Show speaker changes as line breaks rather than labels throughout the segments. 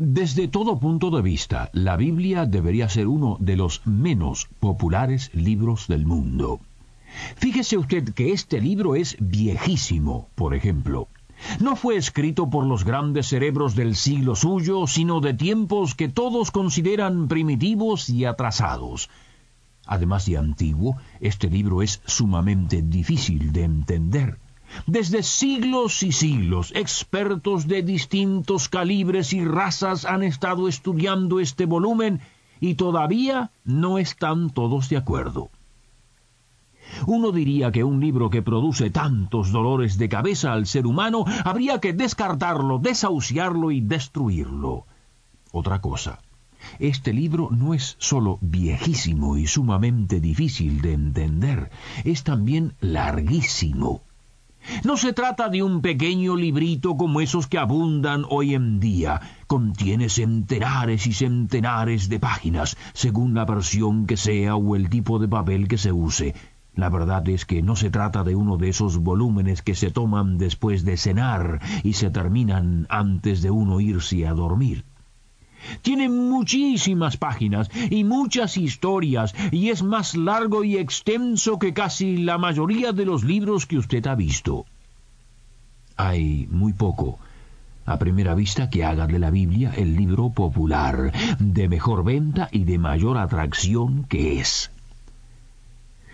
Desde todo punto de vista, la Biblia debería ser uno de los menos populares libros del mundo. Fíjese usted que este libro es viejísimo, por ejemplo. No fue escrito por los grandes cerebros del siglo suyo, sino de tiempos que todos consideran primitivos y atrasados. Además de antiguo, este libro es sumamente difícil de entender. Desde siglos y siglos, expertos de distintos calibres y razas han estado estudiando este volumen y todavía no están todos de acuerdo. Uno diría que un libro que produce tantos dolores de cabeza al ser humano habría que descartarlo, desahuciarlo y destruirlo. Otra cosa. Este libro no es sólo viejísimo y sumamente difícil de entender, es también larguísimo. No se trata de un pequeño librito como esos que abundan hoy en día. Contiene centenares y centenares de páginas, según la versión que sea o el tipo de papel que se use. La verdad es que no se trata de uno de esos volúmenes que se toman después de cenar y se terminan antes de uno irse a dormir. Tiene muchísimas páginas y muchas historias y es más largo y extenso que casi la mayoría de los libros que usted ha visto. Hay muy poco a primera vista que haga de la Biblia el libro popular, de mejor venta y de mayor atracción que es.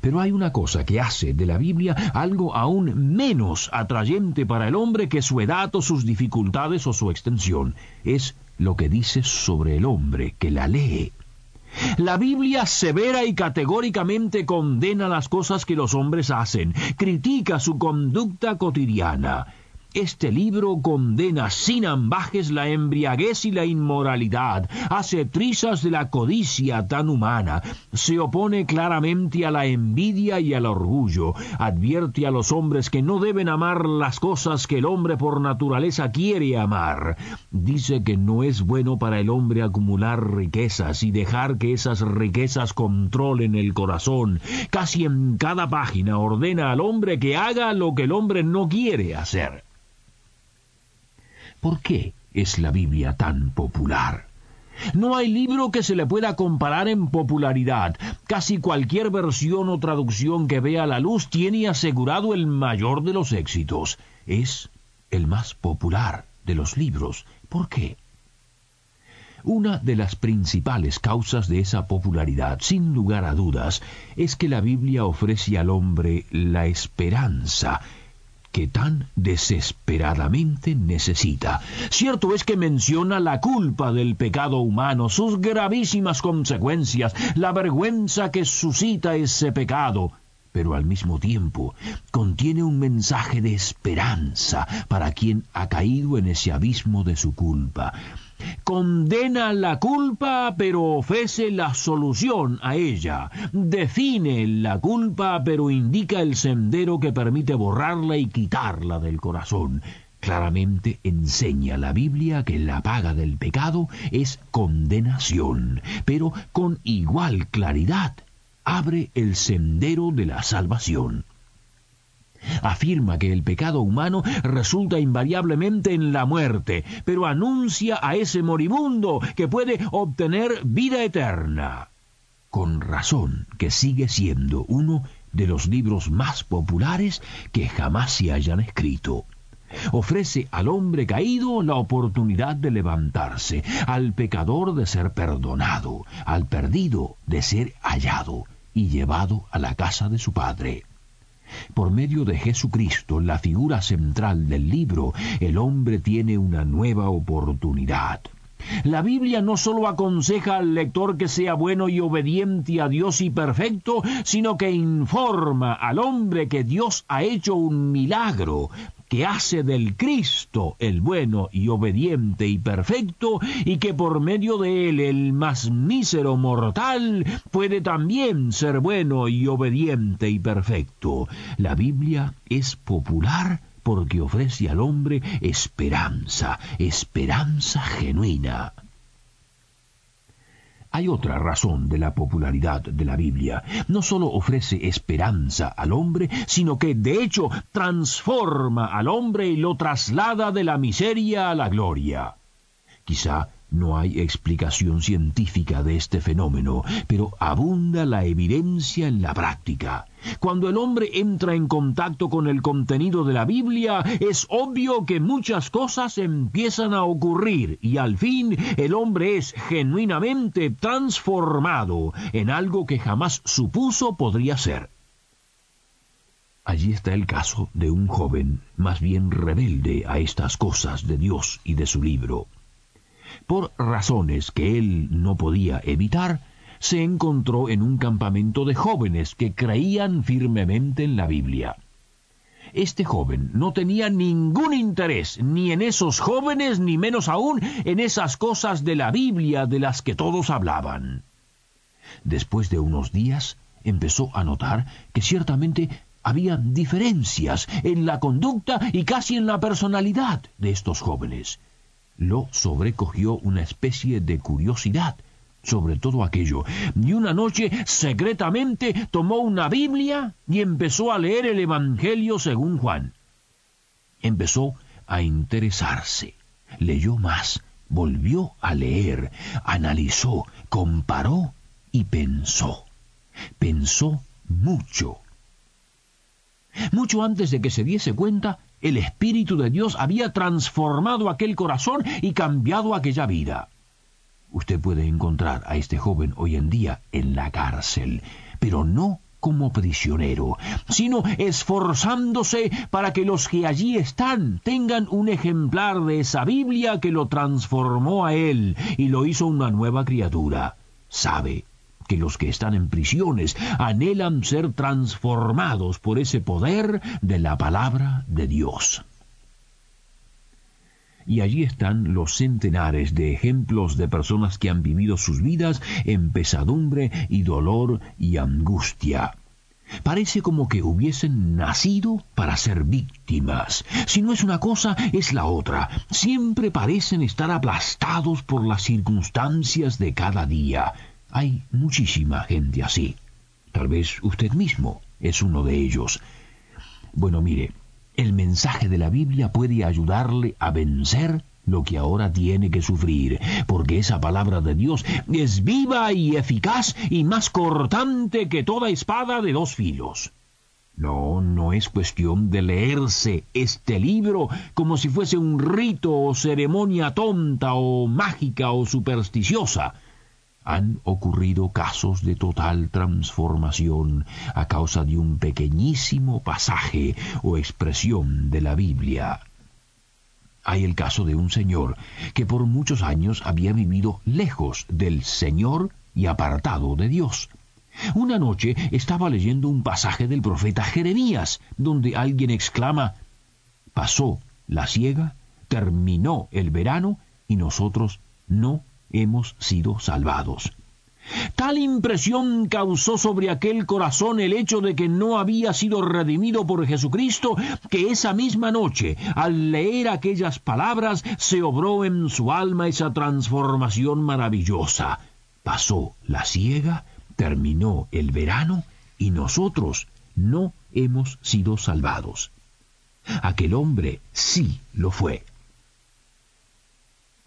Pero hay una cosa que hace de la Biblia algo aún menos atrayente para el hombre que su edad o sus dificultades o su extensión. Es lo que dice sobre el hombre que la lee. La Biblia severa y categóricamente condena las cosas que los hombres hacen, critica su conducta cotidiana, este libro condena sin ambajes la embriaguez y la inmoralidad, hace trizas de la codicia tan humana, se opone claramente a la envidia y al orgullo, advierte a los hombres que no deben amar las cosas que el hombre por naturaleza quiere amar. Dice que no es bueno para el hombre acumular riquezas y dejar que esas riquezas controlen el corazón. Casi en cada página ordena al hombre que haga lo que el hombre no quiere hacer. ¿Por qué es la Biblia tan popular? No hay libro que se le pueda comparar en popularidad. Casi cualquier versión o traducción que vea la luz tiene asegurado el mayor de los éxitos. Es el más popular de los libros. ¿Por qué? Una de las principales causas de esa popularidad, sin lugar a dudas, es que la Biblia ofrece al hombre la esperanza que tan desesperadamente necesita. Cierto es que menciona la culpa del pecado humano, sus gravísimas consecuencias, la vergüenza que suscita ese pecado, pero al mismo tiempo contiene un mensaje de esperanza para quien ha caído en ese abismo de su culpa condena la culpa pero ofrece la solución a ella, define la culpa pero indica el sendero que permite borrarla y quitarla del corazón. Claramente enseña la Biblia que la paga del pecado es condenación, pero con igual claridad abre el sendero de la salvación. Afirma que el pecado humano resulta invariablemente en la muerte, pero anuncia a ese moribundo que puede obtener vida eterna. Con razón que sigue siendo uno de los libros más populares que jamás se hayan escrito. Ofrece al hombre caído la oportunidad de levantarse, al pecador de ser perdonado, al perdido de ser hallado y llevado a la casa de su Padre. Por medio de Jesucristo, la figura central del libro, el hombre tiene una nueva oportunidad. La Biblia no sólo aconseja al lector que sea bueno y obediente a Dios y perfecto, sino que informa al hombre que Dios ha hecho un milagro que hace del Cristo el bueno y obediente y perfecto, y que por medio de él el más mísero mortal puede también ser bueno y obediente y perfecto. La Biblia es popular porque ofrece al hombre esperanza, esperanza genuina. Hay otra razón de la popularidad de la Biblia. No sólo ofrece esperanza al hombre, sino que de hecho transforma al hombre y lo traslada de la miseria a la gloria. Quizá no hay explicación científica de este fenómeno, pero abunda la evidencia en la práctica. Cuando el hombre entra en contacto con el contenido de la Biblia, es obvio que muchas cosas empiezan a ocurrir y al fin el hombre es genuinamente transformado en algo que jamás supuso podría ser. Allí está el caso de un joven más bien rebelde a estas cosas de Dios y de su libro por razones que él no podía evitar, se encontró en un campamento de jóvenes que creían firmemente en la Biblia. Este joven no tenía ningún interés ni en esos jóvenes, ni menos aún en esas cosas de la Biblia de las que todos hablaban. Después de unos días empezó a notar que ciertamente había diferencias en la conducta y casi en la personalidad de estos jóvenes lo sobrecogió una especie de curiosidad sobre todo aquello, y una noche secretamente tomó una Biblia y empezó a leer el Evangelio según Juan. Empezó a interesarse, leyó más, volvió a leer, analizó, comparó y pensó. Pensó mucho. Mucho antes de que se diese cuenta, el Espíritu de Dios había transformado aquel corazón y cambiado aquella vida. Usted puede encontrar a este joven hoy en día en la cárcel, pero no como prisionero, sino esforzándose para que los que allí están tengan un ejemplar de esa Biblia que lo transformó a él y lo hizo una nueva criatura. Sabe que los que están en prisiones anhelan ser transformados por ese poder de la palabra de Dios. Y allí están los centenares de ejemplos de personas que han vivido sus vidas en pesadumbre y dolor y angustia. Parece como que hubiesen nacido para ser víctimas. Si no es una cosa, es la otra. Siempre parecen estar aplastados por las circunstancias de cada día. Hay muchísima gente así. Tal vez usted mismo es uno de ellos. Bueno, mire, el mensaje de la Biblia puede ayudarle a vencer lo que ahora tiene que sufrir, porque esa palabra de Dios es viva y eficaz y más cortante que toda espada de dos filos. No, no es cuestión de leerse este libro como si fuese un rito o ceremonia tonta o mágica o supersticiosa han ocurrido casos de total transformación a causa de un pequeñísimo pasaje o expresión de la Biblia. Hay el caso de un señor que por muchos años había vivido lejos del Señor y apartado de Dios. Una noche estaba leyendo un pasaje del profeta Jeremías, donde alguien exclama, pasó la siega, terminó el verano y nosotros no hemos sido salvados. Tal impresión causó sobre aquel corazón el hecho de que no había sido redimido por Jesucristo, que esa misma noche, al leer aquellas palabras, se obró en su alma esa transformación maravillosa. Pasó la siega, terminó el verano, y nosotros no hemos sido salvados. Aquel hombre sí lo fue.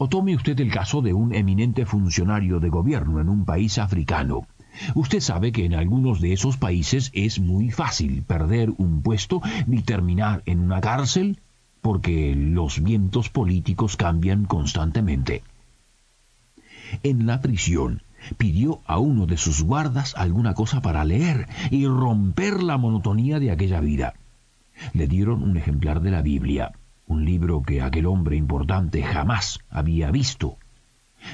O tome usted el caso de un eminente funcionario de gobierno en un país africano. Usted sabe que en algunos de esos países es muy fácil perder un puesto ni terminar en una cárcel porque los vientos políticos cambian constantemente. En la prisión pidió a uno de sus guardas alguna cosa para leer y romper la monotonía de aquella vida. Le dieron un ejemplar de la Biblia un libro que aquel hombre importante jamás había visto.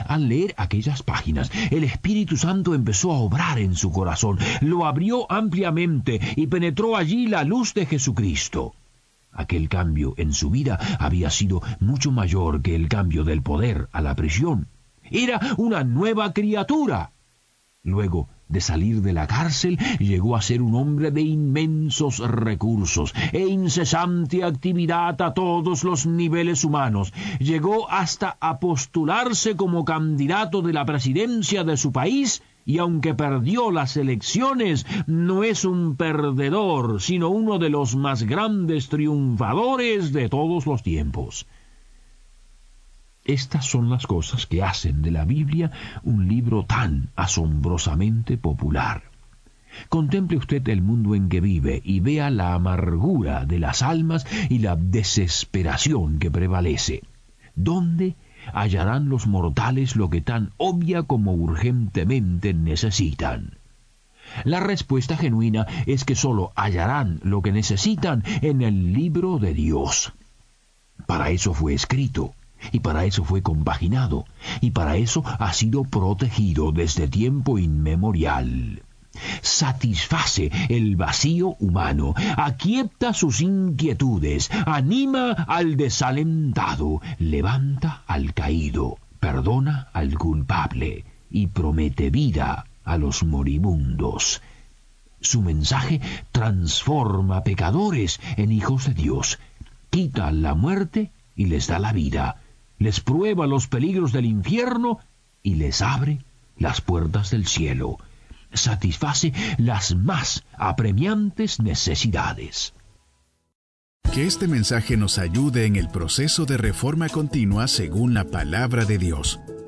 Al leer aquellas páginas, el Espíritu Santo empezó a obrar en su corazón, lo abrió ampliamente y penetró allí la luz de Jesucristo. Aquel cambio en su vida había sido mucho mayor que el cambio del poder a la prisión. Era una nueva criatura. Luego de salir de la cárcel, llegó a ser un hombre de inmensos recursos e incesante actividad a todos los niveles humanos. Llegó hasta a postularse como candidato de la presidencia de su país y aunque perdió las elecciones, no es un perdedor, sino uno de los más grandes triunfadores de todos los tiempos. Estas son las cosas que hacen de la Biblia un libro tan asombrosamente popular. Contemple usted el mundo en que vive y vea la amargura de las almas y la desesperación que prevalece. ¿Dónde hallarán los mortales lo que tan obvia como urgentemente necesitan? La respuesta genuina es que sólo hallarán lo que necesitan en el libro de Dios. Para eso fue escrito y para eso fue compaginado, y para eso ha sido protegido desde tiempo inmemorial. Satisface el vacío humano, aquieta sus inquietudes, anima al desalentado, levanta al caído, perdona al culpable y promete vida a los moribundos. Su mensaje transforma pecadores en hijos de Dios, quita la muerte y les da la vida les prueba los peligros del infierno y les abre las puertas del cielo. Satisface las más apremiantes necesidades.
Que este mensaje nos ayude en el proceso de reforma continua según la palabra de Dios.